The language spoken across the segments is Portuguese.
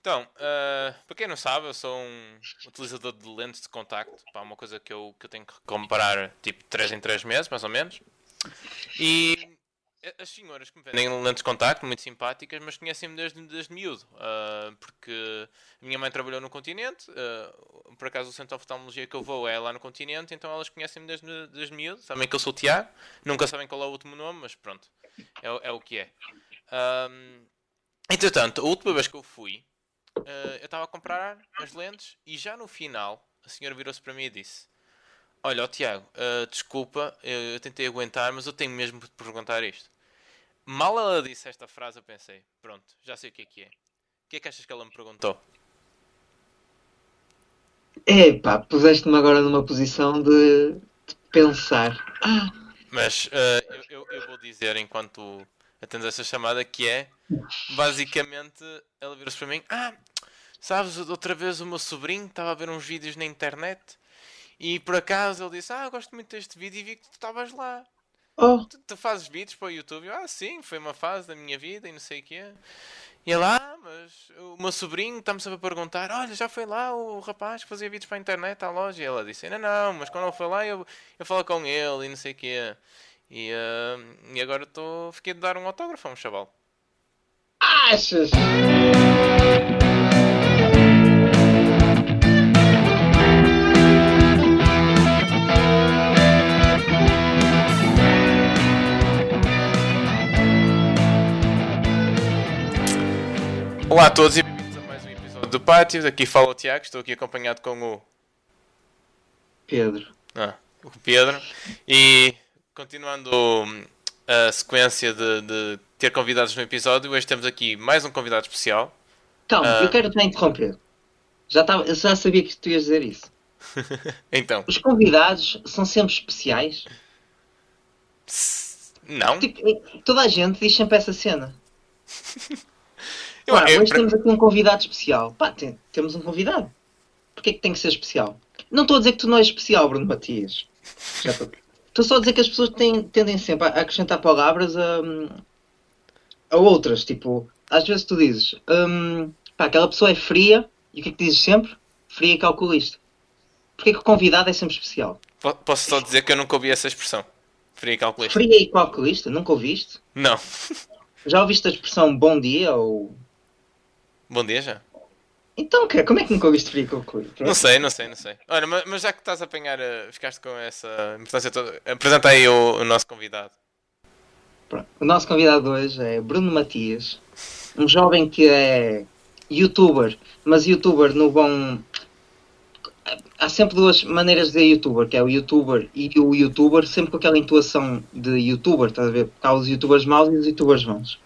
Então, uh, para quem não sabe, eu sou um utilizador de lentes de contacto. Pá, uma coisa que eu, que eu tenho que comprar tipo 3 em 3 meses, mais ou menos. E as senhoras que me vendem lentes de contacto, muito simpáticas, mas conhecem-me desde, desde miúdo. Uh, porque a minha mãe trabalhou no continente, uh, por acaso o centro de oftalmologia que eu vou é lá no continente, então elas conhecem-me desde, desde miúdo. Sabem que eu sou o Tiago, nunca sabem qual é o último nome, mas pronto, é, é o que é. Um, entretanto, a última vez que eu fui, eu estava a comprar as lentes e já no final a senhora virou-se para mim e disse Olha, oh, Tiago, uh, desculpa, eu, eu, tentei aguentar, mas eu tenho mesmo de perguntar isto. Mal ela disse esta frase, eu pensei, pronto, já sei o que é que é. O que é que achas que ela me perguntou? Epá, puseste-me agora numa posição de, de pensar. Ah. Mas uh, eu, eu, eu, vou dizer, enquanto atendes essa chamada, que é basicamente ela virou-se para mim: Ah, sabes, outra vez o meu sobrinho estava a ver uns vídeos na internet e por acaso ele disse: Ah, gosto muito deste vídeo e vi que tu estavas lá. Oh. Tu, tu, fazes vídeos para o YouTube? Eu, ah, sim, foi uma fase da minha vida e não sei o quê. E ele, ah, mas o meu sobrinho está-me sempre a perguntar: Olha, já foi lá o rapaz que fazia vídeos para a internet à loja? E ela disse: Ainda não, mas quando ele foi lá eu, eu falo com ele e não sei o quê. E, uh, e agora estou. Fiquei de dar um autógrafo a um chaval. Achas? Olá a todos e bem-vindos a mais um episódio do Pátio. Aqui fala o Tiago, estou aqui acompanhado com o Pedro. Ah, o Pedro. E continuando a sequência de, de, ter convidados no episódio, hoje temos aqui mais um convidado especial. Calma, uh... eu quero te interromper. Já, tava, já sabia que tu ias dizer isso. então. Os convidados são sempre especiais? Não. Tipo, toda a gente diz sempre essa cena. Eu, Ora, eu, hoje temos aqui um convidado especial. Pá, tem, temos um convidado. Porquê é que tem que ser especial? Não estou a dizer que tu não és especial, Bruno Matias. Estou só a dizer que as pessoas têm, tendem sempre a acrescentar palavras a, a outras. Tipo, às vezes tu dizes, hum, pá, aquela pessoa é fria, e o que é que dizes sempre? Fria e calculista. Porquê que o convidado é sempre especial? Posso só dizer que eu nunca ouvi essa expressão. Fria e calculista. Fria e calculista? Nunca ouviste? Não. Já ouviste a expressão bom dia ou Bom dia já. Então, como é que nunca ouviste frio concluir? Não sei, não sei, não sei. Olha, mas, mas já que estás a apanhar, uh, ficaste com essa importância toda, apresenta aí o, o nosso convidado. Pronto. O nosso convidado hoje é Bruno Matias, um jovem que é youtuber, mas youtuber no bom. Há sempre duas maneiras de dizer youtuber, que é o youtuber e o youtuber, sempre com aquela intuação de youtuber, estás a ver? Há os youtubers maus e os youtubers bons.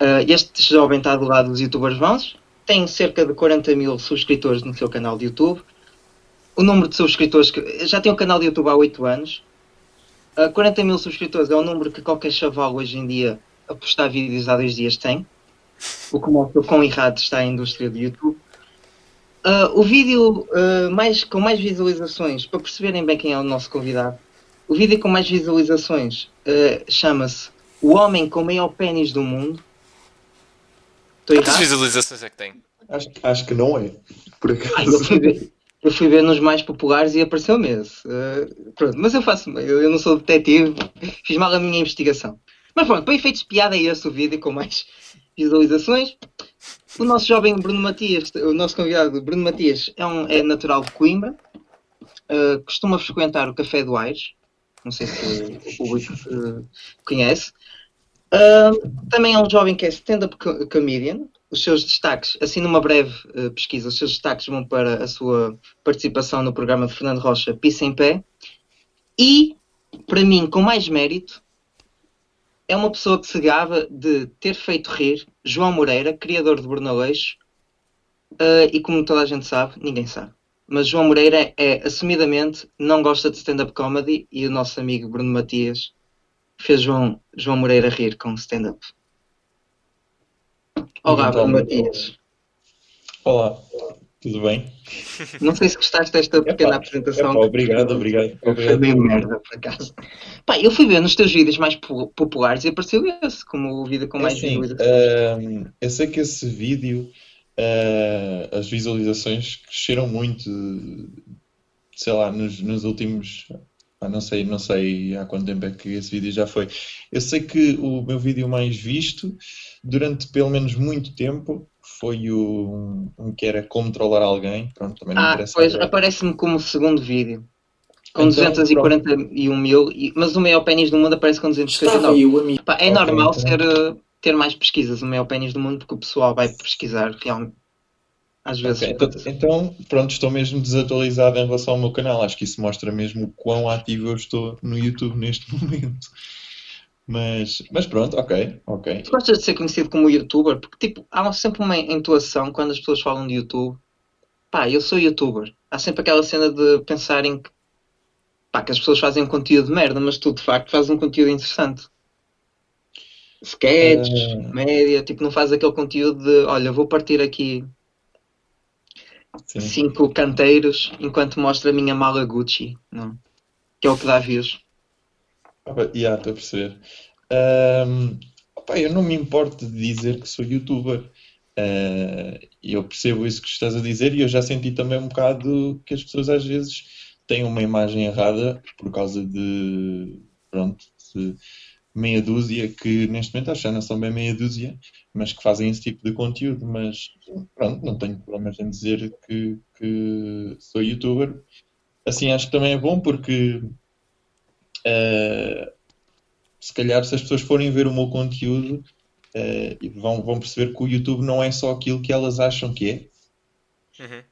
Uh, este jovem está do lado dos youtubers bons, tem cerca de 40 mil subscritores no seu canal de YouTube. O número de subscritores que já tem um canal de YouTube há 8 anos. Uh, ah, 40 mil subscritores é o número que qualquer chaval hoje em dia a postar vídeos há dois dias tem. O que mostra o quão errado está a indústria do YouTube. Uh, o vídeo uh, mais, com mais visualizações, para perceberem bem quem é o nosso convidado, o vídeo com mais visualizações chama-se O Homem com o Maior Pênis do Mundo Quantas visualizações é que tem? Acho, acho que não é. Por acaso. Ai, eu, fui ver, eu, fui ver, nos mais populares e apareceu mesmo. Uh, pronto, mas eu faço. Eu, eu, não sou detetive, fiz mal a minha investigação. Mas pronto, para efeitos de piada é esse o vídeo com mais visualizações. O nosso jovem Bruno Matias, o nosso convidado Bruno Matias, é, um, é natural de Coimbra. Uh, costuma frequentar o Café do Aires. Não sei se o público uh, conhece. Uh, também é um jovem que é stand-up comedian. Os seus destaques, assim numa breve uh, pesquisa, os seus destaques vão para a sua participação no programa de Fernando Rocha, Pisa em Pé. E, para mim, com mais mérito, é uma pessoa que se gaba de ter feito rir João Moreira, criador de Brunaleixo, uh, e como toda a gente sabe, ninguém sabe. Mas João Moreira é, assumidamente, não gosta de stand-up comedy e o nosso amigo Bruno Matias fez João, João Moreira rir com stand-up. Olá, Bruno Matias. Olá. Tudo bem? Não sei se gostaste desta pequena apresentação. Epá, obrigado, obrigado. Foi meio merda, por acaso. Pá, eu fui ver nos teus vídeos mais po- populares e apareceu esse, como o vídeo com É mais assim, visualizações. hum, eu sei que esse vídeo, ah, as visualizações cresceram muito, sei lá, nos, nos últimos. Ah, não sei, não sei há quanto tempo é que esse vídeo já foi. Eu sei que o meu vídeo mais visto, durante pelo menos muito tempo, foi o um que era como trollar alguém. Pronto, também não Ah, interessa pois aparece-me como segundo vídeo. Com Então, 241 mil, mas o maior pênis do mundo aparece com 259. Estava eu, amigo. Pá, é normal então. ser, uh, ter mais pesquisas o maior pênis do mundo porque o pessoal vai pesquisar realmente. Às vezes. Ok, então, então, pronto, estou mesmo desatualizado em relação ao meu canal. Acho que isso mostra mesmo o quão ativo eu estou no YouTube neste momento. Mas, mas pronto, ok, ok. Tu gostas de ser conhecido como youtuber? Porque tipo, há sempre uma entoação quando as pessoas falam de YouTube. Pá, eu sou youtuber. Há sempre aquela cena de pensarem que, pá, que as pessoas fazem um conteúdo de merda, mas tu de facto fazes um conteúdo interessante. Sketches, Ah. média, tipo, não fazes aquele conteúdo de olha, vou partir aqui Sim. cinco canteiros enquanto mostro a minha mala Gucci. Não. Que é o que dá views. Opa, yeah, estou a perceber. Ahm, opa, eu não me importo de dizer que sou youtuber. Ah, eu percebo isso que estás a dizer e eu já senti também um bocado que as pessoas às vezes têm uma imagem errada por causa de, pronto, de meia dúzia que neste momento acho que já não são bem meia dúzia, mas que fazem esse tipo de conteúdo. Mas pronto, não tenho problemas em dizer que, que sou youtuber. Assim, acho que também é bom porque Uh, se calhar se as pessoas forem ver o meu conteúdo uh, vão, vão perceber que o YouTube não é só aquilo que elas acham que é. Uhum.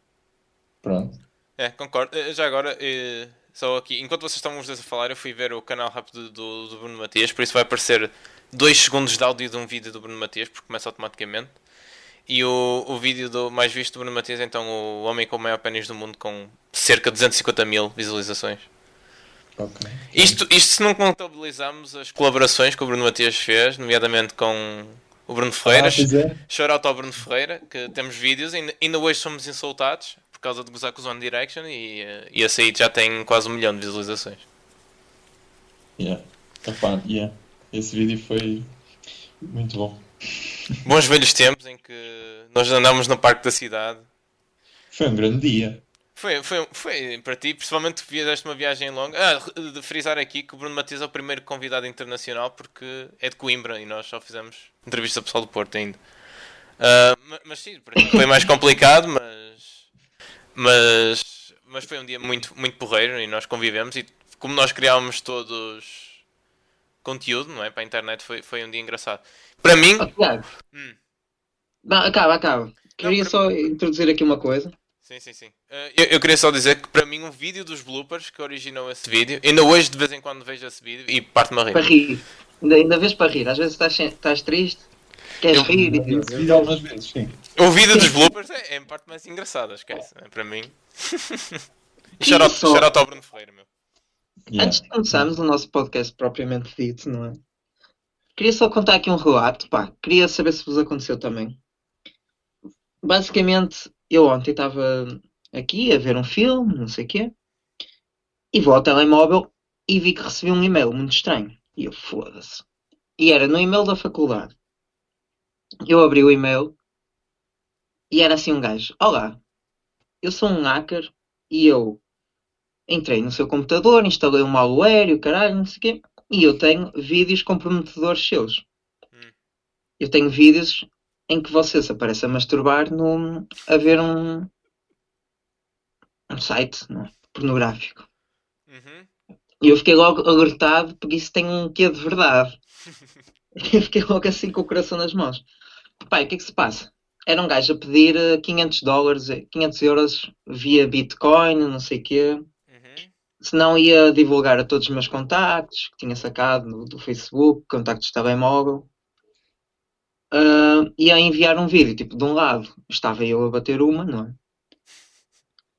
Pronto. É, concordo. Eh, Já agora, só aqui, enquanto vocês dois a falar, eu fui ver o canal rápido do, do Bruno Matias, por isso vai aparecer 2 segundos de áudio de um vídeo do Bruno Matias, porque começa automaticamente. E o, o vídeo do mais visto do Bruno Matias, então, o homem com o maior pênis do mundo, com cerca de 250 mil visualizações. Ok. Isto, isto se não contabilizarmos as colaborações que o Bruno Matias fez, nomeadamente com o Bruno Ferreira. Ah, é. Shout out ao Bruno Ferreira, que temos vídeos, ainda, ainda hoje somos insultados por causa de gozar com os One Direction e, e esse aí já tem quase um milhão de visualizações. Yeah. Epá, yeah. Esse vídeo foi muito bom. Bons velhos tempos em que nós andámos no parque da cidade. Foi um grande dia. Foi, foi, foi para ti, principalmente que fizeste uma viagem longa. Ah, de frisar aqui que o Bruno Matias é o primeiro convidado internacional porque é de Coimbra e nós só fizemos entrevista pessoal do Porto ainda. Ah, ma- mas, sim, para mim foi mais complicado, mas, mas, mas foi um dia muito, muito porreiro e nós convivemos e como nós criávamos todos conteúdo, não é? Para a internet foi, foi um dia engraçado. Para mim, Oh, Tiago. Hum. Não, acaba, acaba. Queria para- só introduzir aqui uma coisa. Sim, sim, sim. Eh, eu, eu queria só dizer que para mim um vídeo dos bloopers que originou esse vídeo, ainda hoje de vez em quando vejo esse vídeo e parte-me a rir. Para rir. Ainda, ainda vez para rir. Às vezes estás, estás triste, queres Eu- rir e Vi esse vídeo algumas vezes, sim. O vídeo dos bloopers é, é a parte mais engraçada, esquece, é para mim. e shout out ao Bruno Ferreira, meu. Yeah. Antes de começarmos o nosso podcast propriamente dito, não é? Queria só contar aqui um relato, pá. Queria saber se vos aconteceu também. Basicamente, eu ontem estava aqui a ver um filme, não sei o quê, e vou ao telemóvel e vi que recebi um e-mail muito estranho. E eu, foda-se. E era no e-mail da faculdade. Eu abri o e-mail e era assim um gajo. Olá, eu sou um hacker e eu entrei no seu computador, instalei um malware e o caralho, não sei o quê, e eu tenho vídeos comprometedores seus. Hum. Eu tenho vídeos em que você se aparece a masturbar no, a ver um, um site não é? pornográfico. Uhum. E eu fiquei logo alertado porque isso tem um quê de verdade. Eu fiquei logo assim com o coração nas mãos. Pai, o que é que se passa? Era um gajo a pedir eh, 500 dólares, eh, 500 euros via Bitcoin, não sei o quê. Senão ia divulgar a todos os meus contactos que tinha sacado no- do Facebook, contactos de telemóvel. Ah, ia enviar um vídeo, tipo, de um lado estava eu a bater uma, não é?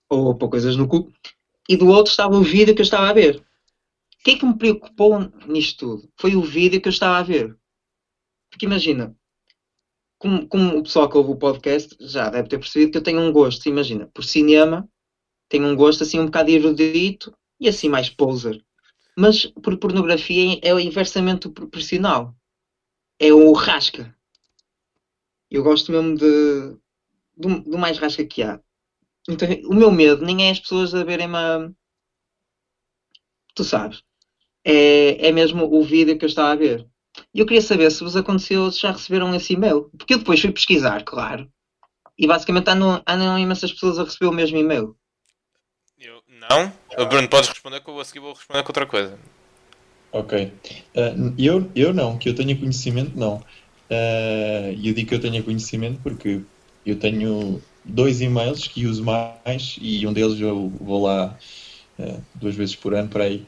Ou a pôr coisas no cu. E do outro estava o vídeo que eu estava a ver. O que é que me preocupou nisto tudo? Foi o vídeo que eu estava a ver. Porque imagina, como, como o pessoal que ouve o podcast já deve ter percebido que eu tenho um gosto, imagina, por cinema, tenho um gosto assim um bocado erudito e assim mais poser. Mas por pornografia é inversamente proporcional. É o rasca. Eu gosto mesmo de, do, do mais rasca que há. Então, o meu medo nem é as pessoas a verem-me. A... Tu sabes. É, é mesmo o vídeo que eu estava a ver. E eu queria saber se vos aconteceu, se já receberam esse e-mail. Porque eu depois fui pesquisar, claro. E basicamente andam, andam imensas pessoas a receber o mesmo e-mail. Eu não. O Bruno, podes responder que eu a seguir vou responder com outra coisa. Ok. Uh, eu, eu não, que eu tenha conhecimento, não. Uh, e eu digo que eu tenha conhecimento porque eu tenho dois e-mails que uso mais e um deles eu vou lá uh, duas vezes por ano para aí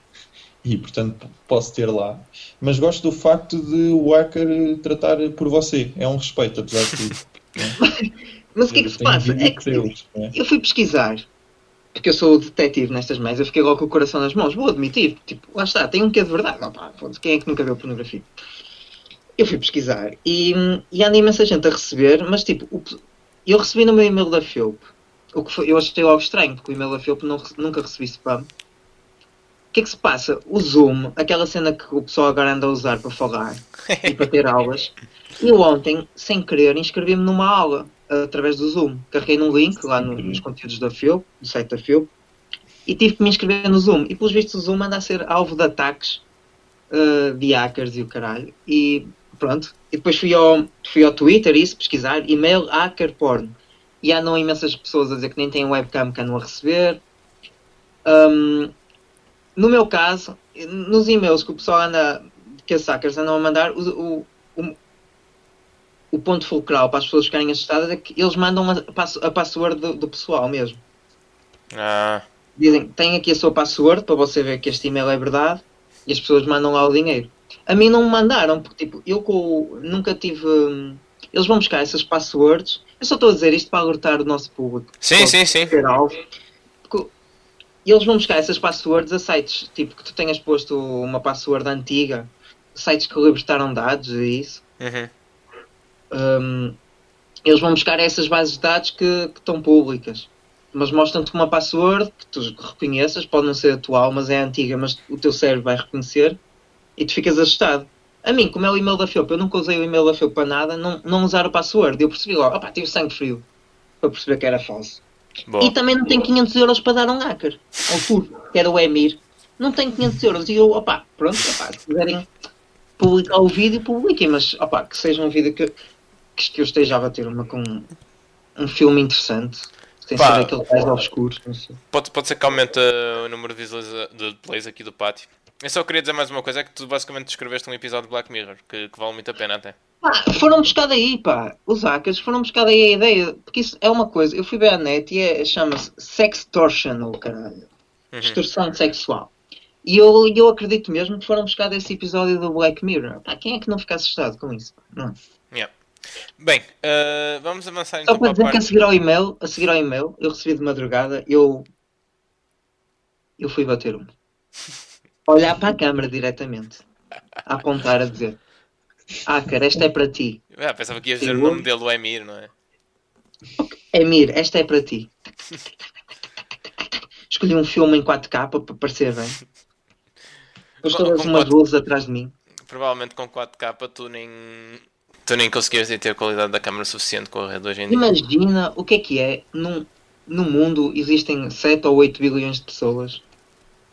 e portanto posso ter lá. Mas gosto do facto de o hacker tratar por você. É um respeito, apesar de tudo. Mas o que é que se passa? É que deles, é? eu fui pesquisar, porque eu sou detetive nestas meias, eu fiquei logo com o coração nas mãos, vou admitir, tipo, lá está, tem um quê de verdade. Não, pá, quem é que nunca viu pornografia? Eu fui pesquisar e, e anda imensa gente a receber, mas tipo, o, eu recebi no meu e-mail da Philp, o que foi, eu achei logo estranho, porque o e-mail da Philp não, nunca recebi spam. O que é que se passa? O Zoom, aquela cena que o pessoal agora anda a usar para falar e para ter aulas. Eu ontem, sem querer, inscrevi-me numa aula através do Zoom. Carreguei num link lá no, nos conteúdos da FIO, do site da FIO, e tive que me inscrever no Zoom. E pelos vistos o Zoom anda a ser alvo de ataques uh, de hackers e o caralho. E pronto. E depois fui ao, fui ao Twitter isso, pesquisar, e-mail hacker porn. E andam imensas pessoas a dizer que nem têm webcam que andam a receber. Um, no meu caso, nos e-mails que o pessoal anda, que as hackers andam a mandar, o, o, o ponto fulcral para as pessoas ficarem assustadas é que eles mandam a, a password do, do, pessoal mesmo. Ah. Dizem, tem aqui a sua password para você ver que este e-mail é verdade e as pessoas mandam lá o dinheiro. A mim não me mandaram, porque tipo, eu com, nunca tive. Hum, eles vão buscar essas passwords. Eu só estou a dizer isto para alertar o nosso público. Sim, sim, sim. Alvo, e eles vão buscar essas passwords a sites, tipo que tu tenhas posto uma password antiga, sites que libertaram dados e isso. Uhum. Um, eles vão buscar essas bases de dados que, que estão públicas. Mas mostram-te uma password que tu reconheças, pode não ser atual, mas é antiga, mas o teu cérebro vai reconhecer e tu ficas assustado. A mim, como é o e-mail da FEUP, eu nunca usei o e-mail da FEUP para nada, não, não usar o password. Eu percebi logo, opá, tive sangue frio para perceber que era falso. E também não tem 500 euros para dar a um hacker, ao tour, que era o Emir. Não tem 500 euros. E eu, opá, pronto, opá, se quiserem publicar o vídeo, publiquem, mas opá, que seja um vídeo que, que eu esteja a bater uma com um filme interessante. Sem Pá, ser aquele mais obscuro. Pode, pode ser que aumente o número de, de plays aqui do pátio. Eu só queria dizer mais uma coisa: é que tu basicamente descreveste um episódio de Black Mirror que, que vale muito a pena até. Pá, foram buscar daí, pá. Os hackers foram buscar daí a ideia. Porque isso é uma coisa. Eu fui ver a net e é, chama-se sextortion, ou caralho. Uhum. Extorsão sexual. E eu, eu acredito mesmo que foram buscar desse episódio do Black Mirror. Pá, quem é que não fica assustado com isso? Não. Yeah. Bem, uh, vamos avançar então Só para dizer que a seguir ao e-mail, a seguir ao e-mail, eu recebi de madrugada, eu eu fui bater um. Olhar para a câmara diretamente. A apontar a dizer ah, cara, esta é para ti. Ah, pensava que ias dizer o nome dele, o Emir, não é? Emir, esta é para ti. Escolhi um filme em 4K para parecer bem. Depois todas umas 4... luzes atrás de mim. Provavelmente com 4K tu nem, tu nem conseguias ter a qualidade da câmera suficiente com a rede hoje em dia. Imagina o que é que é. Num, no mundo existem 7 ou 8 bilhões de pessoas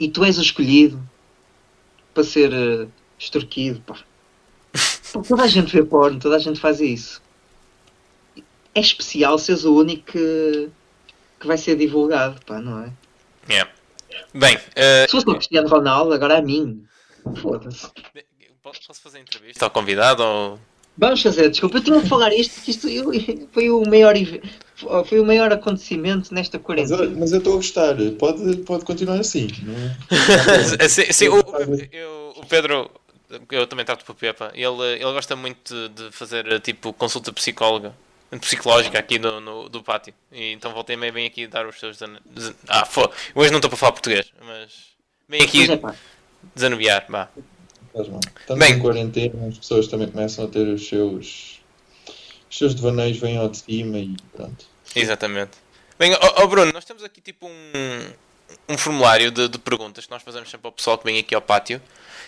e tu és o escolhido para ser uh, extorquido. Pá. Toda a gente vê porno, toda a gente faz isso. É especial seres o único que, que vai ser divulgado, pá, não é? Yeah. Bem, uh... se fosse o Cristiano Ronaldo, agora é a mim. Foda-se. Posso fazer entrevista ao convidado? Ou... Vamos fazer, desculpa, eu tinha que falar isto, que isto foi o maior, foi o maior acontecimento nesta quarentena. Mas eu estou a gostar, pode, pode continuar assim. Não é? sim, sim o, eu, o Pedro, eu também trato por Pepa. Ele, ele gosta muito de fazer tipo consulta psicóloga, psicológica aqui no, no do pátio. E então voltei meio bem aqui dar os seus. Ah, fô, hoje não estou para falar português, mas vem aqui é, desanuviar. Bah. Estamos bem, em quarentena, as pessoas também começam a ter os seus os seus devaneios vêm ao de cima e pronto. Exatamente. Bem, ó ó, Bruno, nós temos aqui tipo um, um formulário de, de perguntas que nós fazemos sempre ao pessoal que vem aqui ao pátio.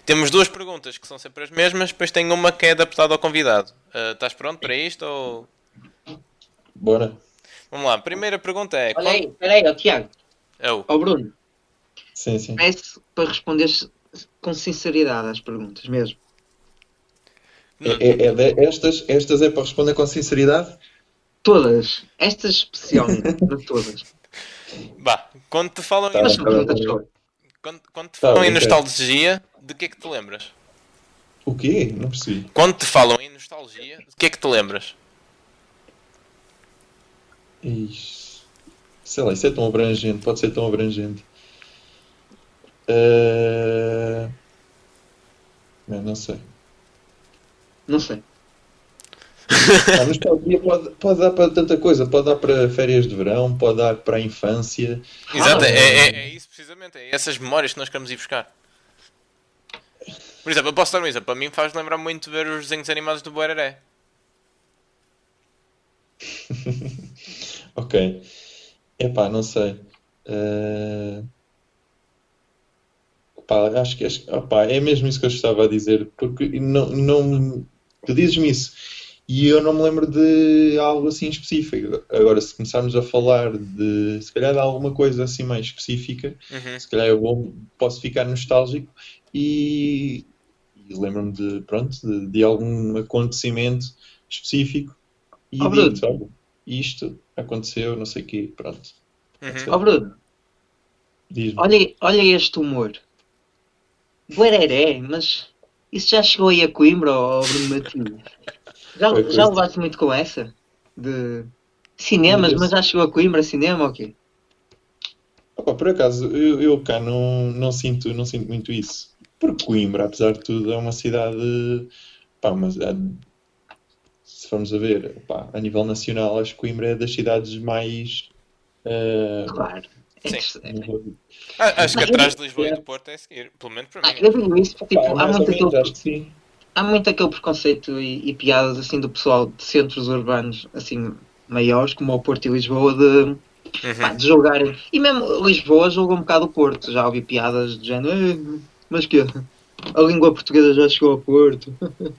Temos duas perguntas que são sempre as mesmas, depois tem uma que é adaptada ao convidado. Ah, estás pronto para isto? Ou... Bora. Vamos lá, a primeira pergunta é. Olha aí, espera aí, ó Tiago, Oh, ó Bruno, Sim, sim. peço para responderes com sinceridade às perguntas mesmo. É, é- é estas, estas é para responder com sinceridade? Todas, estas especialmente, todas. Vá, quando te falam, Tá em, tá tá quando, quando te Tá falam em nostalgia, de que é que te lembras? O quê? Não percebi. Quando te falam em nostalgia, de que é que te lembras? Ixi. Sei lá, isso é tão abrangente, pode ser tão abrangente. Eh, Não, não sei. Não sei. A nostalgia pode, pode dar para tanta coisa, pode dar para férias de verão, pode dar para a infância. Exato, Ah. é, é, é isso precisamente, é essas memórias que nós queremos ir buscar. Por exemplo, eu posso dar um exemplo, para mim faz lembrar muito ver os desenhos animados do Boereré. Ok. Epá, não sei. Eh, Pá, acho que opá, é mesmo isso que eu estava a dizer, porque não, não, tu dizes-me isso e eu não me lembro de algo assim específico. Agora, se começarmos a falar de, se calhar, de alguma coisa assim mais específica, Uhum. se calhar eu vou- posso ficar nostálgico e, e lembro-me de, pronto, de, de algum acontecimento específico e Oh, digo, olha, isto aconteceu, não sei o quê, pronto. Uhum. Ó Bruno, olha, olha este humor. Buereré, mas isso já chegou aí a Coimbra ou Bruno Matias? Já, já levaste muito com essa? De cinemas, Mas já chegou a Coimbra cinema ou quê? Opa, por acaso, eu, eu cá não, não sinto, não sinto muito isso. Porque Coimbra, apesar de tudo, é uma cidade. Pá, mas é- se formos a ver, pá, a nível nacional, acho que Coimbra é das cidades mais. eh, Claro. Sim. Ah, acho que Mas- atrás de Lisboa e do Porto é a seguir, pelo menos para Ah, mim. eu digo isso porque tipo, Pá, há, muito menos, aquele, há muito aquele preconceito e, e piadas assim do pessoal de centros urbanos assim maiores, como o Porto e Lisboa, de, pá, Uhum. de julgarem. E mesmo Lisboa julga um bocado o Porto. Já ouvi piadas de género, "Eh, mas que a língua portuguesa já chegou ao Porto.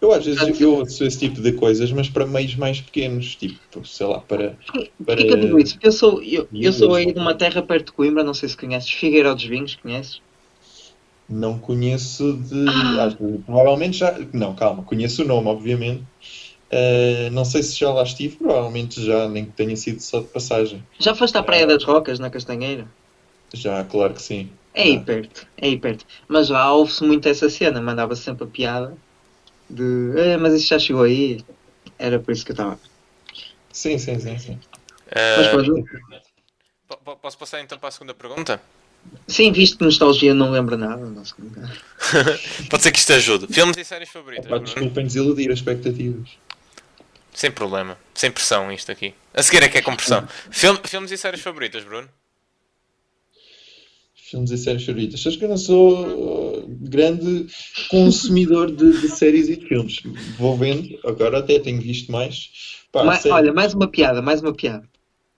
Eu às vezes eu ouço esse tipo de coisas, mas para meios mais pequenos, tipo, sei lá, para. Porquê para... que eu digo isso? Porque eu sou, eu, eu sou aí de uma terra perto de Coimbra, não sei se conheces, Figueira dos Vinhos, conheces? Não conheço de. Ah. acho provavelmente já. Não, calma, conheço o nome, obviamente. Uh, não sei se já lá estive, provavelmente já, nem que tenha sido só de passagem. Já foste à Praia das Rocas, na Castanheira? Já, claro que sim. É aí Ah. perto, é aí perto. Mas já ouve-se muito essa cena, mandava sempre a piada de "Eh, mas isso já chegou aí. Era por isso que eu estava. Sim, sim, sim, sim. Mas Ah, pronto, po- po- posso passar então para a segunda pergunta? sim, visto que nostalgia não lembra nada. Não se Pode ser que isto ajude. Filmes e séries favoritas, Bruno? desculpem desiludir as expectativas. Sem problema. Sem pressão isto aqui. A seguir é que é com pressão. Film- filmes e séries favoritas, Bruno? Filmes e séries favoritas. Sabes que eu não sou uh, grande consumidor de, de séries e de filmes. Vou vendo, agora até tenho visto mais. Pá, Ma- séries- olha, mais uma piada, mais uma piada.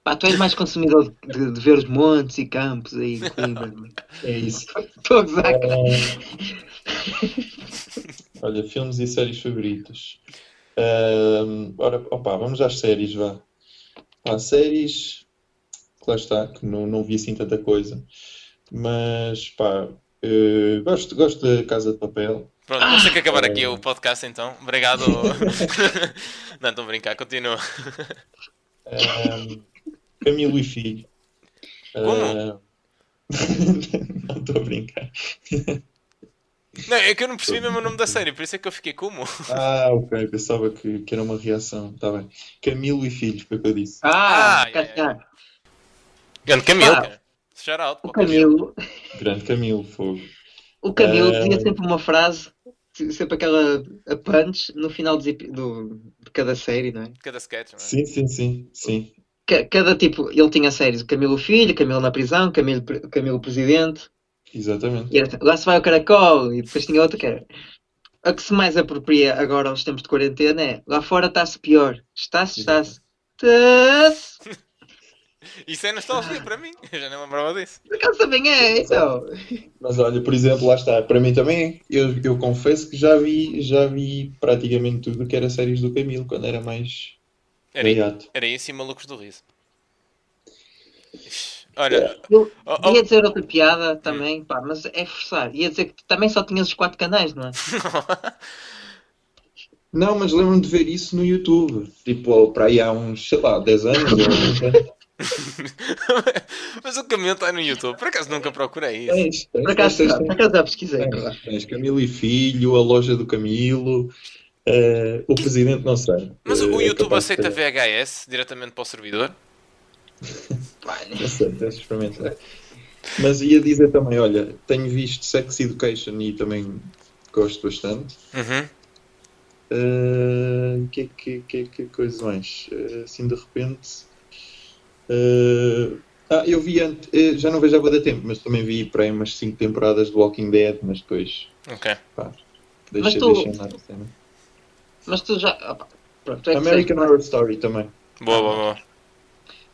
Pá, tu és mais consumidor de, de ver os montes e campos aí. Coimbra. é isso. Estou a gozar. Olha, filmes e séries favoritas. Ora, opa, vamos às séries, vá. Pá, séries, lá está, que não, não vi assim tanta coisa. Mas, pá, eh, gosto, gosto da Casa de Papel. Pronto, vamos ter que acabar aqui o podcast então. Obrigado. Não, estou a brincar, continua. Ahm, Camilo e Filho. Como? Ahm, não estou a brincar. Não, é que eu não percebi mesmo o nome da série, por isso é que eu fiquei como? Ah, ok, pensava que, que era uma reação. Está bem. Camilo e Filho, foi o que eu disse. Ah, Ah, é. Grande Camilo, Ah. cara. Shout out. O Camilo. Camilo, Grande Camilo, fogo. o Camilo Eh, dizia sempre uma frase, sempre aquela a punch no final do, de cada série, não é? Cada sketch, não é? Sim, sim, sim, sim. Ca- Cada tipo, ele tinha séries, o Camilo Filho, Camilo na prisão, Camilo, Camilo Presidente, Exatamente. e era, lá se vai o caracol, e depois tinha outra que era a que se mais apropria agora aos tempos de quarentena é lá fora está-se pior. Está-se, está-se. Está-se. Isso é nostalgia para mim. Eu já nem lembrava disso. Por acaso também é, então. Mas olha, por exemplo, lá está. Para mim também, eu, eu confesso que já vi, já vi praticamente tudo que era séries do Camilo quando era mais Era, era isso e malucos do riso. Olha, Eu oh, oh, ia dizer outra piada também, pá, mas é forçar. Ia dizer que também só tinhas os quatro canais, não é? Não, mas lembro-me de ver isso no YouTube. Tipo, para aí há uns, sei lá, 10 anos. mas o Camilo está no YouTube. Por acaso nunca procurei isso. Tens, tens, Por acaso, tens, por acaso já pesquisei. tens, Camilo e Filho, a loja do Camilo, eh, o presidente não sei. Mas o Eh, é YouTube aceita ter. VHS diretamente para o servidor? Não sei, tens de experimentar. Mas ia dizer também, olha, tenho visto Sex Education e também gosto bastante. Uhum. Uh, que, que, que, que coisa mais? Uh, assim de repente. Uh, ah, eu vi antes, eh, já não vejo há muito tempo, mas também vi para aí umas 5 temporadas do Walking Dead, mas depois Ok. pá, deixei, tu- deixei andar a cena. Mas tu já. ah, pá, Pronto, tu, é American disseste, Horror Story também. Boa, boa, boa.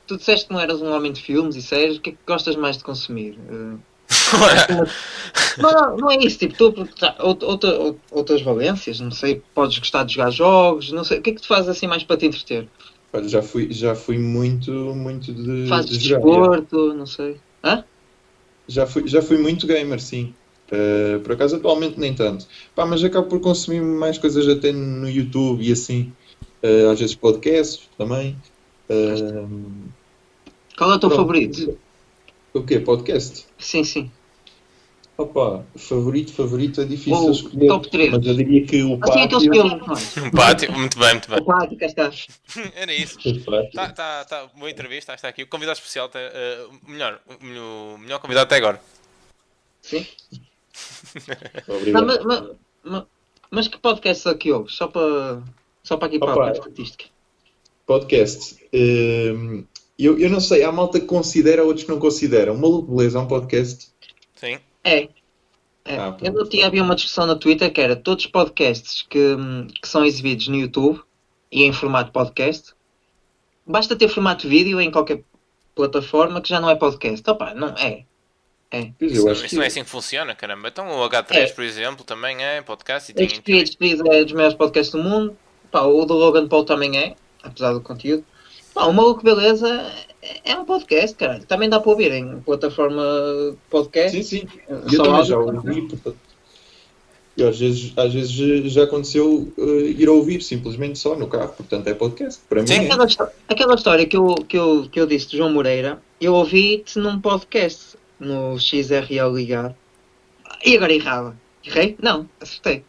tu disseste que não eras um homem de filmes e séries, o que é que gostas mais de consumir? Eh, Não, não, não é isso, tipo, tu, outra, outra- outras valências, não sei, podes gostar de jogar jogos, não sei, o que é que tu fazes assim mais para te entreter? Olha, já fui, já fui muito, muito de, Fazes de desporto, não sei. Hã? Já fui, já fui muito gamer, sim. Uh, por acaso, atualmente nem tanto. Pá, mas acabo por consumir mais coisas até no YouTube e assim. Uh, às vezes podcasts também. Uh, Qual é o teu pronto. favorito? O quê? Podcast? Sim, sim. Opa, favorito, favorito é difícil Ou escolher. top três. Mas eu diria que o Assim, aqueles pátio... não é? Um pátio. Muito bem, muito bem. O pátio, cá está. Era isso. O pátio. Tá, tá. Boa entrevista, está aqui. O convidado especial, tá, eh, o melhor, o melhor, o melhor convidado até agora. Sim. Obrigado. Não, mas, mas, mas, que podcast é que ouves? Só para, só para aqui para Opa. a estatística. Podcast. Um, eu, eu não sei, há malta que considera, outros que não consideram. Maluco Beleza é um podcast. Sim. É. É. Ah, eu não tinha havia uma discussão no Twitter que era todos os podcasts que, que são exibidos no YouTube e em formato podcast, basta ter formato vídeo em qualquer plataforma que já não é podcast. Opa, não é. Pois Isso, eu acho isso que não é assim que funciona, caramba. Então o H3, É. por exemplo, também é podcast e tem é dos maiores podcasts do mundo. Pá, o do Logan Paul também é, apesar do conteúdo. Pá, o Maluco Beleza é- é um podcast, caralho. Também dá para ouvir em plataforma de podcast. Sim, sim. Só Eu também áudio, já ouvi, portanto. E às vezes, às vezes já aconteceu eh, ir ouvir simplesmente só no carro, portanto é podcast. Para mim Sim. é. Aquela, histó- aquela história que eu, que, eu, que eu disse do João Moreira, eu ouvi-te num podcast, no XRL Ligar. E agora errava. Errei? Não, acertei.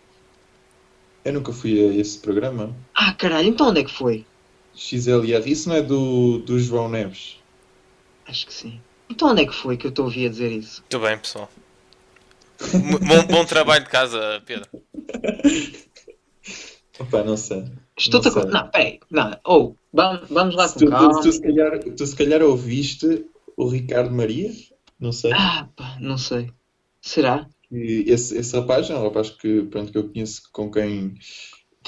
Eu nunca fui a esse programa. Ah, caralho, então onde é que foi? XLR. Isso não é do, do João Neves. Acho que sim. Então onde é que foi que eu te ouvi a dizer isso? Muito bem, pessoal. Bom, bom trabalho de casa, Pedro. Opa, não sei. Estou-te a Não sei. Não, peraí. Não, ou vamos, vamos lá Se com tu, tu, calma. tu se calhar, tu se calhar ouviste o Ricardo Maria, não sei. Ah, pá, não sei. Será? E esse, esse rapaz é um rapaz que, pronto, que eu conheço com quem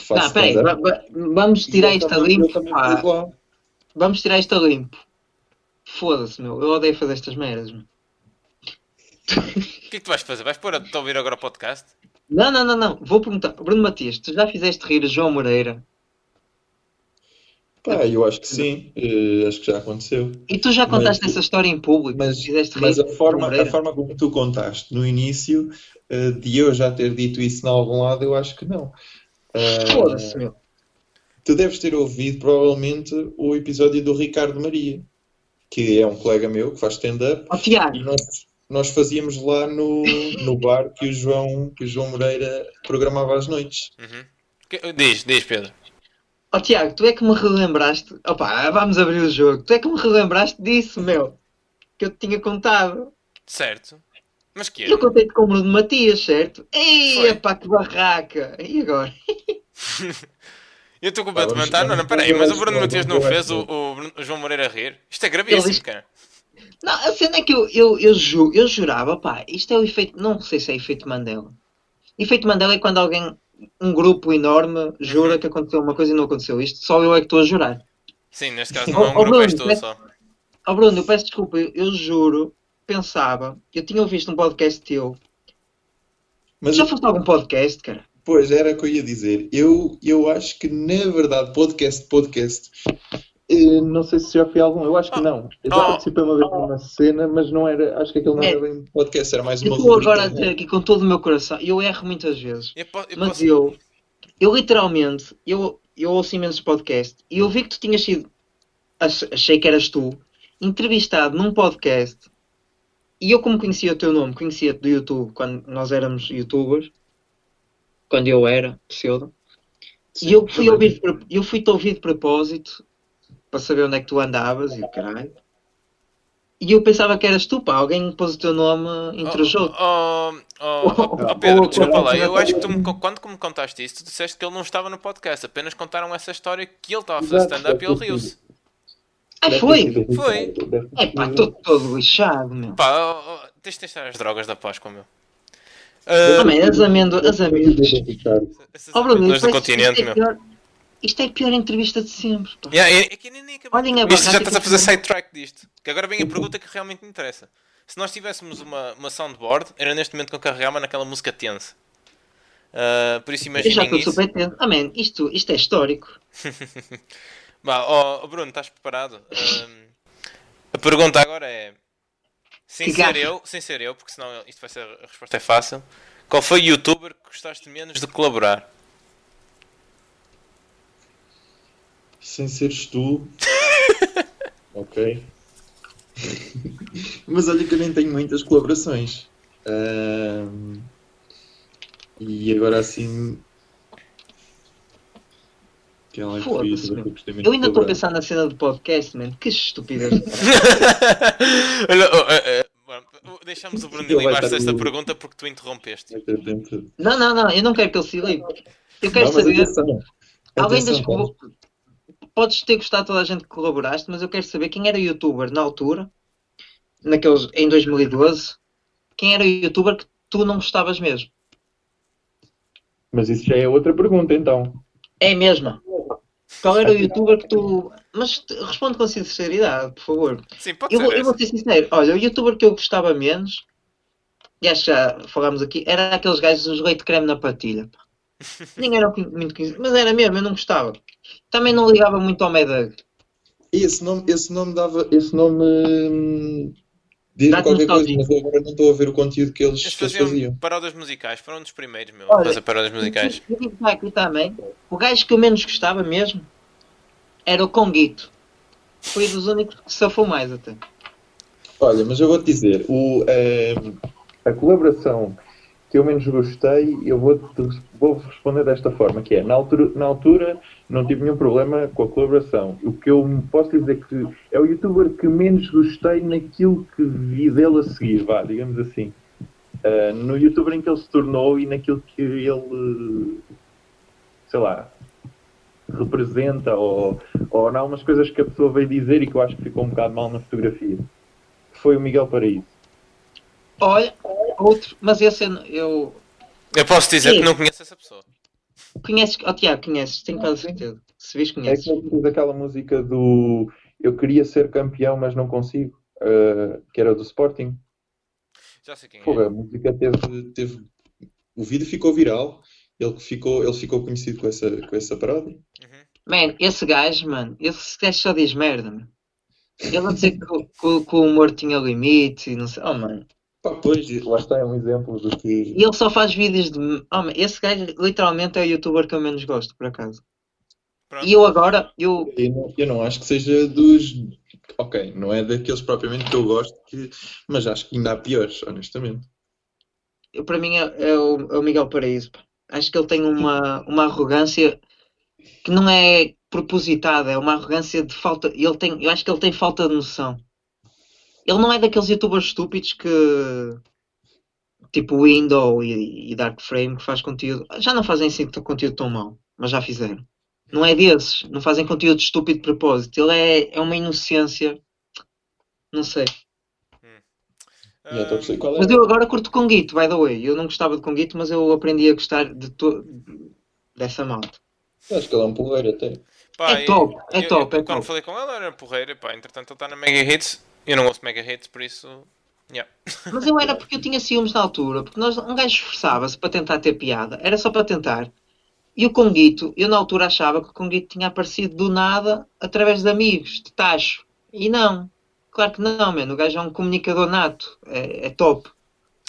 Não, peraí. Vamos tirar isto a limpo. pá. Vamos tirar isto a limpo. Foda-se, meu. Eu odeio fazer estas merdas, meu. O que é que tu vais fazer? Vais pôr a te ouvir agora o podcast? Não, não, não, não. Vou perguntar. Bruno Matias, tu já fizeste rir a João Moreira? Pá, eu acho que sim, eh, acho que já aconteceu. E tu já Mas- contaste essa história em público? Mas, fizeste rir mas a, forma, a forma como tu contaste no início, eh, de eu já ter dito isso em algum lado, eu acho que não. Foda-se, meu. tu deves ter ouvido provavelmente o episódio do Ricardo Maria, que é um colega meu que faz stand-up, Ó Tiago, e nós, nós fazíamos lá no, no bar que o, João, que o João Moreira programava às noites. Uhum. Diz, diz, Pedro. ó Tiago, tu é que me relembraste. Opa, vamos abrir o jogo. Tu é que me relembraste disso, meu. Que eu te tinha contado. Certo. Mas que é? Eu contei-te com o Bruno Matias, certo? Ei, pá, que barraca. E agora? Eu estou completamente. Ah, não, não, vamos- peraí, mas o Bruno Matias não fez o, o João Moreira rir? Isto é gravíssimo, Ele- cara. Não, a cena é que eu, eu, eu, ju, eu jurava, pá, isto é o efeito. Não sei se é efeito Mandela. Efeito Mandela é quando alguém um grupo enorme jura que aconteceu uma coisa e não aconteceu isto, só eu é que estou a jurar. Sim, neste caso não é um grupo, Bruno, és tu peço- só. Oh Bruno, eu peço desculpa, eu, eu juro, pensava, eu tinha ouvido um podcast teu. Mas Já foste algum podcast, cara? Pois, era o que eu ia dizer. Eu, eu acho que, na verdade, podcast, podcast. eh, não sei se já fui algum, eu acho que não. Eu já Oh. participei uma vez numa cena, mas não era, acho que aquilo não É. era bem podcast, era mais Eu uma estou rubrica, agora a né? dizer aqui com todo o meu coração, eu erro muitas vezes. Eu, po- eu Mas posso- eu, eu literalmente, eu, eu ouço imensos podcasts e eu vi que tu tinhas sido, ach- achei que eras tu, entrevistado num podcast e eu como conhecia o teu nome, conhecia-te do YouTube quando nós éramos youtubers, quando eu era pseudo, e eu fui ouvir, eu fui-te ouvir de propósito para saber onde é que tu andavas e o caralho. E eu pensava que eras tu, pá, alguém pôs o teu nome entre os outros. Oh, oh, oh, oh, Pedro, Oh, desculpa oh, lá. oh, Eu oh, acho que tu me, quando me contaste isso, tu disseste que ele não estava no podcast. Apenas contaram essa história que ele estava a fazer stand-up e ele riu-se. Ah, Deve foi? Foi. É pá, sido. todo, lixado, meu. Pá, oh, oh, tens de testar as drogas da Páscoa, meu. Ah, Ah, man, as amêndoas, as amêndoas. Oh, Bruno, do é- continente, isto, é meu. pior, isto é a pior entrevista de sempre. pá. Yeah, é, é que nem, nem acabou. Olhem a Isto já estás a fazer sidetrack disto. Que agora vem a pergunta que realmente me interessa. Se nós tivéssemos uma, uma soundboard, era neste momento que eu carregava naquela música tensa. Ah, por isso Eu já imaginem estou isso. super tenso. Ah, man, isto, isto é histórico. Bah, oh, Bruno, estás preparado? Ahm, a pergunta agora é: sem ser eu, sem ser eu, porque senão isto vai ser a resposta é fácil. Qual foi o youtuber que gostaste menos de colaborar? Sem seres tu. ok. Mas olha que eu nem tenho muitas colaborações. Ahm, E agora assim. É que foi Foda-se, eu ainda estou a pensar na cena do podcast, man. Que estupidez. Oh, eh, eh, Deixamos o Bruno estar desta no- pergunta porque tu interrompeste. Não, não, não. Eu não quero que ele se ligue. Eu quero Não, saber. atenção. Alguém das. Podes ter gostado de toda a gente que colaboraste, mas eu quero saber quem era youtuber na altura, naqueles, em 2012. Quem era youtuber que tu não gostavas mesmo? Mas isso já é outra pergunta então. É mesmo. Qual era o youtuber que tu. Mas responde com sinceridade, por favor. Sim, pode Eu ser. vou, eu vou ser sincero. Olha, o youtuber que eu gostava menos, e acho que já falámos aqui, era aqueles gajos dos leite creme na patilha. Nem era muito conhecido, mas era mesmo, eu não gostava. Também não ligava muito ao Medug. Esse nome, esse nome dava. Esse nome. hum, Diz qualquer coisa, mas eu agora não estou a ver o conteúdo que eles, Eles que eles faziam faziam. paródias musicais, foram um dos primeiros, meu, Olha, a fazer paródias musicais. Eu digo aqui também, o gajo que eu menos gostava mesmo era o Conguito. Foi dos únicos que se safou mais até. Olha, mas eu vou-te dizer, o, ehm, a colaboração que eu menos gostei, eu vou, vou responder desta forma, que é, na altura, na altura não tive nenhum problema com a colaboração. O que eu posso dizer que é o youtuber que menos gostei naquilo que vi dele a seguir, vá, digamos assim. Ah, no youtuber em que ele se tornou e naquilo que ele, sei lá, representa ou, ou não, umas coisas que a pessoa veio dizer e que eu acho que ficou um bocado mal na fotografia. Foi o Miguel Paraíso. Olha, outro, mas esse eu, eu Eu posso dizer Sim. que não conheço essa pessoa. conheces, oh Tiago, conheces, tenho quase certeza. Se vês, É conheces. que ele fez aquela música do Eu queria ser campeão, mas não consigo, ah, que era do Sporting. Já sei quem é. Porra, a música teve, teve. O vídeo ficou viral, ele ficou, ele ficou conhecido com essa, com essa paródia. Uhum. Man, esse gajo, mano, esse gajo só diz merda, mano. Ele a dizer que, o- que, que o humor tinha limite e não sei. Oh, mano. Pois, lá está, é um exemplo do que. E ele só faz vídeos de. Oh, man, esse gajo literalmente é o youtuber que eu menos gosto, por acaso. Pronto. E eu agora, eu. Eu não, eu não acho que seja dos. Ok, não é daqueles propriamente que eu gosto, que... mas acho que ainda há piores, honestamente. eu- para mim é, é o, é o Miguel Paraíso. Acho que ele tem uma, uma arrogância que não é propositada, é uma arrogância de falta. Ele tem, eu acho que ele tem falta de noção. Ele não é daqueles youtubers estúpidos que. Tipo Window e, e Dark Frame que faz conteúdo. Já não fazem assim conteúdo tão mau, mas já fizeram. Não é desses, não fazem conteúdo estúpido de propósito. Ele é, é uma inocência. Não sei. Qual é. Mas eu agora curto Conguito, by the way. Eu não gostava de Conguito, mas eu aprendi a gostar de to... dessa malta. Acho que ele é um porreiro até. Pá, É top, é eu- top, eu é Quando top. falei com ela era porreira, pá, entretanto ele está na Mega Hits. Eu não ouço Mega Hits, por isso. Yeah. Mas eu era porque eu tinha ciúmes na altura, porque nós, um gajo esforçava-se para tentar ter piada, era só para tentar. E o Conguito, eu na altura achava que o Conguito tinha aparecido do nada através de amigos, de tacho. E não. Claro que não, mano. O gajo é um comunicador nato. É, é top.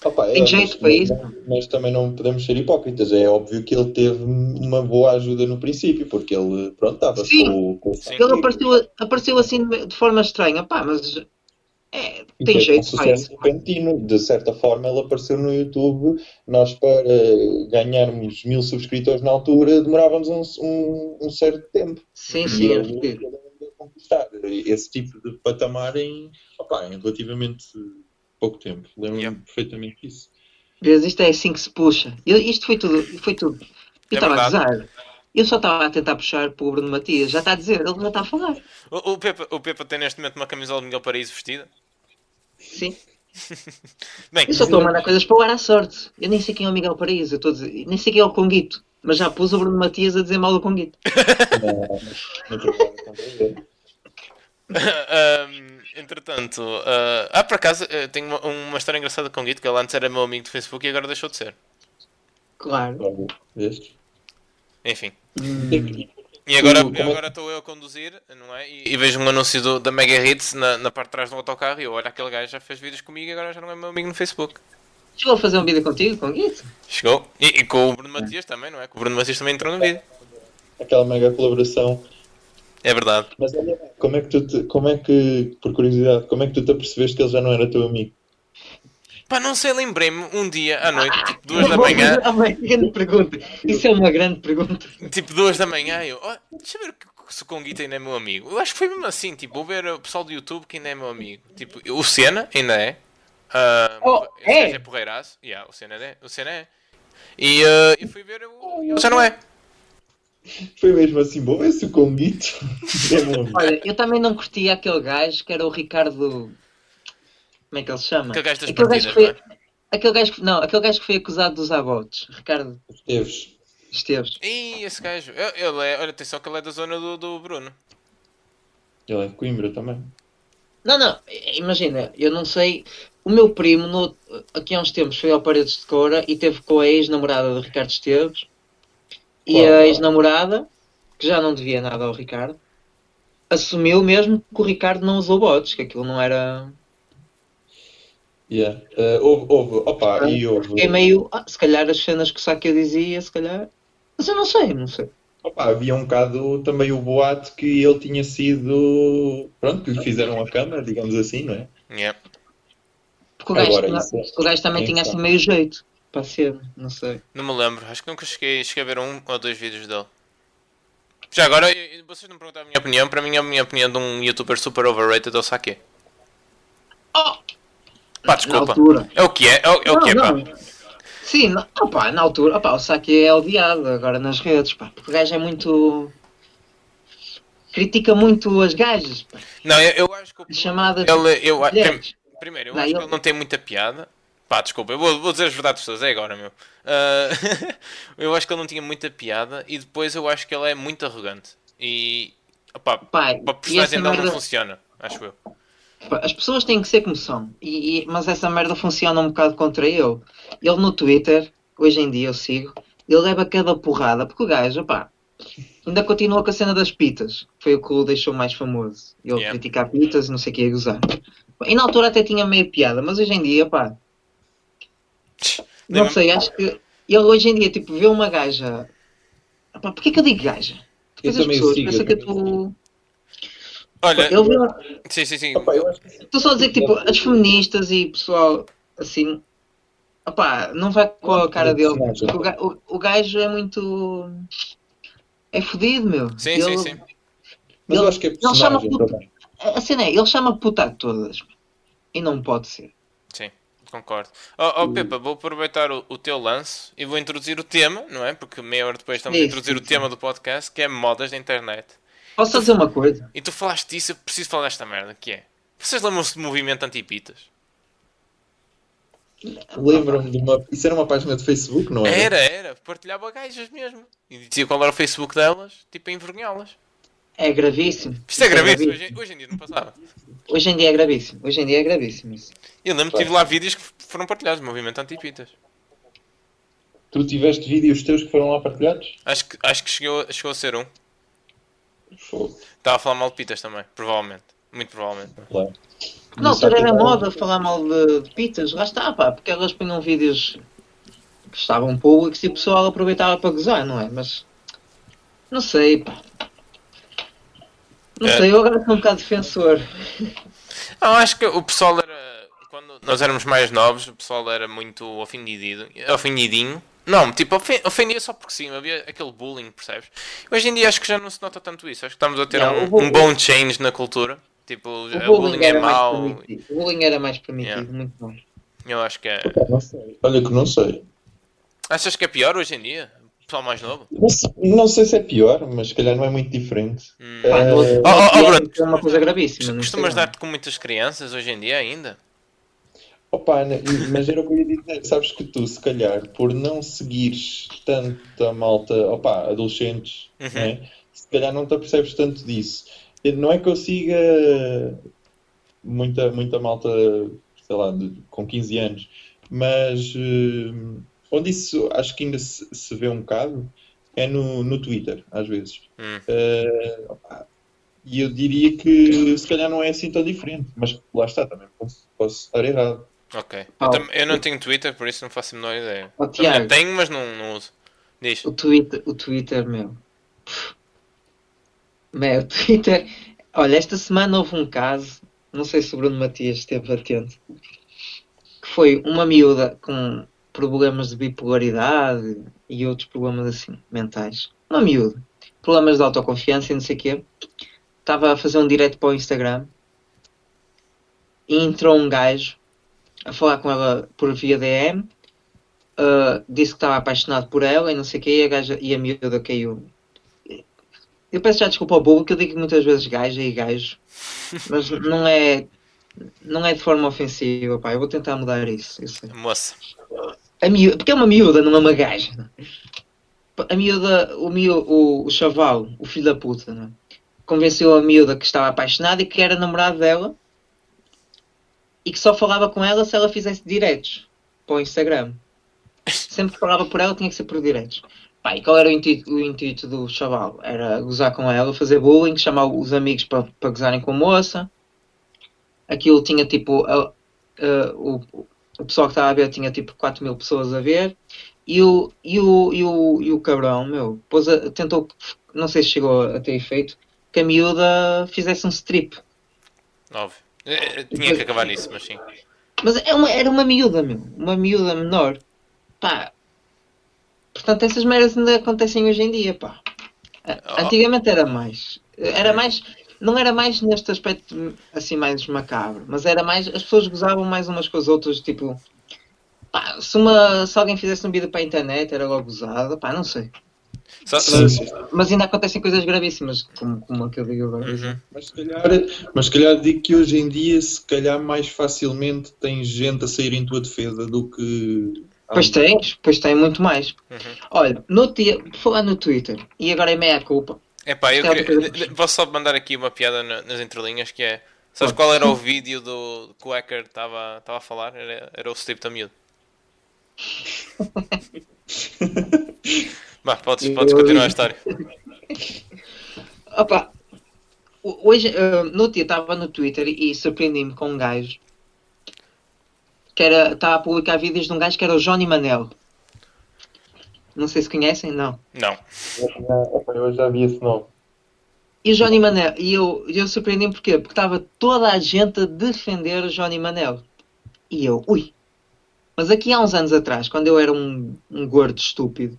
Opa, Tem jeito mas, para isso. Mas também não podemos ser hipócritas. É óbvio que ele teve uma boa ajuda no princípio, porque ele, pronto, estava Sim. com, com o Sim. Ele apareceu, apareceu assim de de forma estranha. Pá, mas é, E tem teve jeito um sucesso isso. repentino. De certa forma, ele apareceu no YouTube. Nós, para ganharmos mil subscritores na altura, demorávamos um, um, um certo tempo. Sim, E sim, é ele, a conquistar esse tipo de patamar em, opá, em relativamente pouco tempo. Lembro-me Yeah. perfeitamente disso. Vês, isto é assim que se puxa. Eu- isto foi tudo. Foi tudo. Eu É estava a verdade. gozar. Eu só estava a tentar puxar para o Bruno Matias. Já está a dizer, ele já está a falar. O, o, Pepa, o Pepa tem neste momento uma camisola de Miguel Paraíso vestida. Sim. Bem, Eu só estou a mandar coisas para o ar à sorte. Eu nem sei quem é o Miguel Paraíso. Eu dizer, nem sei quem é o Conguito. Mas já pus o Bruno Matias a dizer mal do Conguito. Ahm, entretanto, ah, ah, por acaso, eh, tenho uma, uma história engraçada com o Guito, que ele antes era meu amigo do Facebook e agora deixou de ser. Claro. Enfim. Hum. E agora é- agora estou eu a conduzir, não é? E, e vejo um anúncio do- da Mega Hits na, na parte de trás do autocarro e eu, olha, aquele gajo já fez vídeos comigo e agora já não é meu amigo no Facebook. Chegou a fazer um vídeo contigo, Conguito? Chegou. E, e com o Bruno Matias também, não é? Que o Bruno Matias também entrou no vídeo. Aquela mega colaboração. É verdade. Mas olha, como é que tu te, como é que, por curiosidade, como é que tu te apercebeste que ele já não era teu amigo? Pá, não sei, lembrei-me um dia à noite, tipo duas da manhã, bem, grande pergunta. Isso é uma grande pergunta. tipo duas da manhã, eu, oh, deixa eu ver que- se o Conguito ainda é meu amigo. Eu acho que foi mesmo assim, tipo, vou ver o pessoal do YouTube que ainda é meu amigo. Tipo, o Senna ainda é. Ah, Oh, esse é? é porreiraço. Yeah, o Senna é. O Senna é. E ah, eu fui ver o. ele já não é. Foi mesmo assim, vou ver se o Conguito é meu amigo. Olha, eu também não curtia aquele gajo que era o Ricardo. Como é que ele se chama? Aquele gajo das Aquele partidas, gajo que não foi... é? Aquele gajo que... Não, aquele gajo que foi acusado de usar bots. Ricardo Esteves. Esteves. Ih, esse gajo. Ele é. Olha, atenção que ele é da zona do, do Bruno. Ele é de Coimbra também. Não, não, imagina, eu não sei. O meu primo, no- aqui há uns tempos, foi ao Paredes de Coura e teve com a ex-namorada do Ricardo Esteves. E Qual? a ex-namorada, que já não devia nada ao Ricardo, assumiu mesmo que o Ricardo não usou bots, que aquilo não era. Yeah. Uh, houve, houve, opa, e houve. Fiquei meio. Ah, se calhar as cenas que o Saki dizia, se calhar. Mas eu não sei, não sei. Opa, havia um bocado também o boato que ele tinha sido. Pronto, que lhe fizeram a cama, digamos assim, não é? Yeah. Porque o gajo, Agora, isso é- o gajo também é tinha assim meio jeito para ser, não sei. Não me lembro. Acho que nunca cheguei, cheguei a ver um ou dois vídeos dele. Já agora, vocês não perguntaram a minha opinião. Para mim, a minha opinião de um youtuber super overrated é o Sake. Oh! Pá, Na desculpa. altura. É o que é, é o, é o que é, Não, pá. não. Sim, não, opá, na altura, opá, o Saki é odiado agora nas redes, pá, porque o gajo é muito. critica muito as gajas, pá, Não, eu, eu acho que o chamadas. ele, eu, a- mulheres. primeiro, eu Não, acho que eu- ele não tem muita piada. Pá, desculpa, eu vou, vou dizer as verdades todas, é agora, meu. Ah, eu acho que ele não tinha muita piada e depois eu acho que ele é muito arrogante. E, opá, e essa personagem dele não merda, funciona, acho eu. Pá, as pessoas têm que ser como são, e, e- mas essa merda funciona um bocado contra ele. Ele no Twitter, hoje em dia eu sigo, ele leva cada porrada, porque o gajo, pá, ainda continua com a cena das pitas, foi o que o deixou mais famoso. Ele Yeah. criticar pitas e não sei o que ia gozar. E na altura até tinha meio piada, mas hoje em dia, pá, Não sei, acho que ele hoje em dia, tipo, vê uma gaja. Epá, porquê que eu digo gaja? Depois Eu as também pessoas sigo, pensam eu que eu estou. Olha, Ele vê. sim, sim, sim. Opa, eu Estou só a dizer que, tipo, as feministas e pessoal assim. Opá, não vai com a cara dele. porque O, o, o gajo é muito. É fodido, meu. Sim, ele, sim, sim. Mas eu acho que é ele chama puta-. A cena é, ele chama puta a todas. E não pode ser. Sim, concordo. Oh, oh Pepa, vou aproveitar o, o teu lance e vou introduzir o tema, não é? Porque meia hora depois estamos a introduzir o isso. tema do podcast, que é modas da internet. Posso só dizer uma coisa? E tu falaste disso, eu preciso falar desta merda, que é... Vocês lembram-se do movimento anti-pitas? Lembro-me de uma. Isso era uma página de Facebook, não era? Era, era. Partilhava gajas mesmo. E dizia qual era o Facebook delas, tipo a envergonhá-las. É gravíssimo. Isto é gravíssimo. Hoje, hoje em dia não passava. Hoje em dia é gravíssimo. Hoje em dia é gravíssimo isso. Eu lembro que tive lá vídeos que foram partilhados, movimento antipitas. Tu tiveste vídeos teus que foram lá partilhados? Acho que, acho que chegou, chegou a ser um. Estava a falar mal de pitas também, provavelmente. Muito provavelmente. Claro. Na altura era moda falar mal de, de pitas, lá está, pá, porque elas punham vídeos que estavam públicos e o pessoal aproveitava para gozar, não é? Mas não sei, pá. Não É. sei, eu agora sou um bocado defensor. Não, acho que o pessoal era. Quando nós éramos mais novos, o pessoal era muito ofendido, ofendidinho. Não, tipo, ofen- ofendia só porque sim, havia aquele bullying, percebes? Hoje em dia acho que já não se nota tanto isso. Acho que estamos a ter Não, um, um bom change na cultura. Tipo, O o bullying, bullying é era mais mau. O bullying era mais permitido, Yeah. muito bom. Eu acho que é. Não sei. Olha que não sei. Achas que é pior hoje em dia? O pessoal mais novo? Não sei. não sei se é pior, mas se calhar não é muito diferente. Hum. No- oh, oh, no- Bruno, é uma coisa gravíssima. Costumas dar-te com muitas crianças hoje em dia ainda? Opa, mas era o que eu ia dizer. Sabes que tu, se calhar, por não seguires tanto a malta, opa, adolescentes, Uhum. né, se calhar não te apercebes tanto disso. Não é que eu siga muita, muita malta, sei lá, de- com 15 anos, mas eh, onde isso acho que ainda se, se vê um bocado é no, no Twitter, às vezes. Hum. Eh, opa, e eu diria que se calhar não é assim tão diferente, mas lá está, também posso, posso estar errado. Ok. Eu, eu não tenho Twitter, por isso não faço a menor ideia. Também Tiago. tenho, mas não, não uso. Diz. O Twitter, o Twitter, meu. Meu, o Twitter. Olha, esta semana houve um caso, não sei se o Bruno Matias esteve atento, que foi uma miúda com problemas de bipolaridade e outros problemas assim, mentais. Uma miúda. Problemas de autoconfiança e não sei o quê. Estava a fazer um direto para o Instagram e entrou um gajo a falar com ela por via DM Uh, disse que estava apaixonado por ela e não sei o que, e a, gaja, e a miúda caiu. Eu peço já desculpa ao público, eu digo muitas vezes gaja e gajo, mas não é, não é de forma ofensiva, pá, eu vou tentar mudar isso. sei. Moça. A miúda, porque é uma miúda, não é uma gaja. A miúda, o, miú, o, o chaval, o filho da puta, é? convenceu a miúda que estava apaixonada e que era namorado dela e que só falava com ela se ela fizesse diretos para o Instagram. Sempre que falava por ela tinha que ser por diretos. Pá, e qual era o intuito, o intuito do chaval? Era gozar com ela, fazer bullying, chamar os amigos para, para gozarem com a moça. Aquilo tinha tipo. a- a- o, o pessoal que estava a ver tinha tipo 4 mil pessoas a ver. E o, e o, e o, e o cabrão, meu, pôs tentou, não sei se chegou a ter efeito, que a miúda fizesse um strip. Óbvio. Eh, Tinha que acabar nisso, mas sim. Mas é uma, era uma miúda, meu. Uma miúda menor. Pá. Portanto, essas merdas ainda acontecem hoje em dia, pá. Oh. Antigamente era mais. Era mais. Não era mais neste aspecto assim mais macabro, mas era mais. As pessoas gozavam mais umas com as outras, tipo. Pá, se, uma, se alguém fizesse um vídeo para a internet era logo gozada, pá, não sei. Só- sim. Mas ainda acontecem coisas gravíssimas, como, como a que eu digo agora. Uhum. Mas se, calhar, mas se calhar digo que hoje em dia, se calhar mais facilmente tem gente a sair em tua defesa do que. Pois tens, pois tem muito mais. Uhum. Olha, no dia, falar no Twitter, e agora é meia culpa. Epá, eu é queria-. Posso só mandar aqui uma piada na- nas entrelinhas que é. Sabes qual era o vídeo do que o hacker estava estava a falar? Era, era o Steve Tamido. Bah, podes, podes continuar a história. Opa, ho- hoje, eh, no dia estava no Twitter e surpreendi-me com um gajo que era, estava a publicar vídeos de um gajo que era o Johnny Manel. Não sei se conhecem, não. Não. Eu já vi esse nome. E o Johnny Manel, e eu, eu surpreendi-me porquê? Porque estava toda a gente a defender o Johnny Manel. E eu, ui. Mas aqui há uns anos atrás, quando eu era um, um gordo estúpido,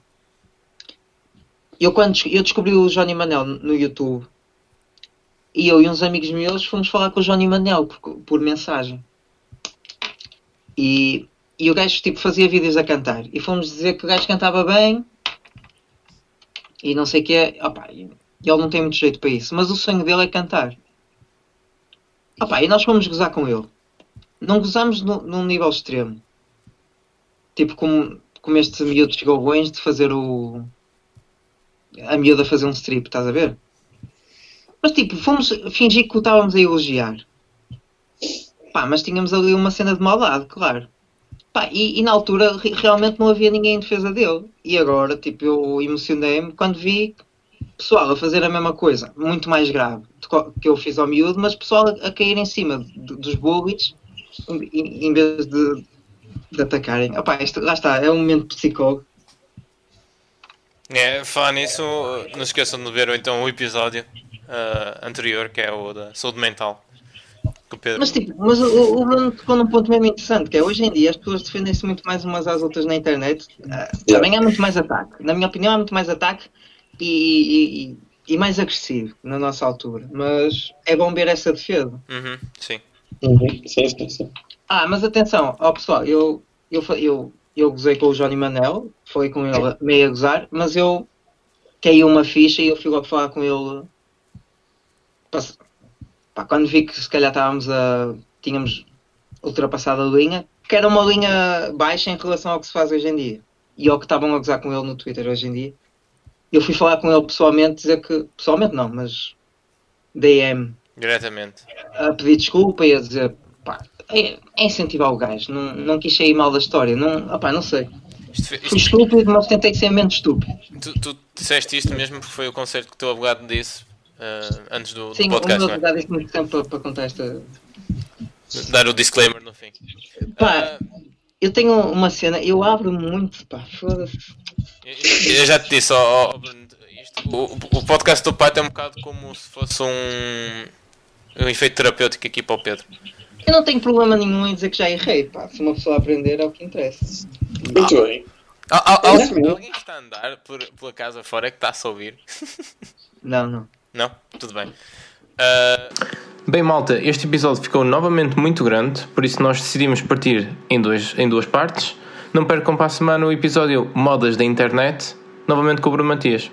eu quando eu descobri o Johnny Manel no YouTube, e eu e uns amigos meus fomos falar com o Johnny Manel por, por mensagem. E, e o gajo tipo, fazia vídeos a cantar. E fomos dizer que o gajo cantava bem e não sei o que é. Ele não tem muito jeito para isso, mas o sonho dele é cantar. Opa, e nós fomos gozar com ele. Não gozamos no- num nível extremo. tipo como, como este miúdo chegou longe de fazer o. A miúda fazer um strip, estás a ver? Mas tipo, fomos fingir que o estávamos a elogiar. Pá, mas tínhamos ali uma cena de maldade, claro. Pá, e, e na altura re- realmente não havia ninguém em defesa dele. E agora, tipo, eu emocionei-me quando vi pessoal a fazer a mesma coisa, muito mais grave que eu fiz ao miúdo, mas pessoal a, a cair em cima de- dos bullies em, em vez de, de atacarem. Opá, isto, lá está, é um momento psicólogo. É, falar nisso, não esqueçam de ver então o episódio ah, anterior, que é o da saúde mental. Pedro. Mas tipo, mas o, o Bruno tocou num ponto mesmo interessante, que é hoje em dia as pessoas defendem-se muito mais umas às outras na internet. Ah, também há muito mais ataque. Na minha opinião, há muito mais ataque e, e, e mais agressivo na nossa altura. Mas é bom ver essa defesa. Uhum, sim. Uhum. Sim, sim, sim. Ah, mas atenção, ó pessoal, eu, eu, eu, eu gozei com o Johnny Manel, falei com ele meio a gozar, mas eu caiu uma ficha e eu fui logo falar com ele. Pá, quando vi que se calhar estávamos a. tínhamos ultrapassado a linha, que era uma linha baixa em relação ao que se faz hoje em dia. E ao que estavam a gozar com ele no Twitter hoje em dia. Eu fui falar com ele pessoalmente, dizer que. Pessoalmente não, mas. DM Diretamente. a pedir desculpa e a dizer pá, é, é incentivar o gajo, não, não quis sair mal da história, não, opá, não sei. Isto, fe- Fui isto- estúpido, mas tentei ser menos estúpido. tu, tu disseste isto mesmo porque foi o concerto que o teu advogado disse ah, antes do, do Sim, o podcast, meu é? advogado disse muito tempo para, para contar esta. Dar o disclaimer no fim. Pá, Ah, eu tenho uma cena, eu abro muito, pá, foda-se. eu, eu já te disse, ó, isto- o, o podcast do pai é um bocado como se fosse um, um efeito terapêutico aqui para o Pedro. Eu não tenho problema nenhum em dizer que já errei, pá, se uma pessoa aprender é o que interessa. Muito bem. Al- al- Sim. alguém que está a andar por, pela casa fora é que está a ouvir? Não, não. Não? Tudo bem. Ah, Bem, malta, este episódio ficou novamente muito grande, por isso nós decidimos partir em, dois, em duas partes. Não percam para a semana o episódio Modas da Internet, novamente com o Bruno Matias.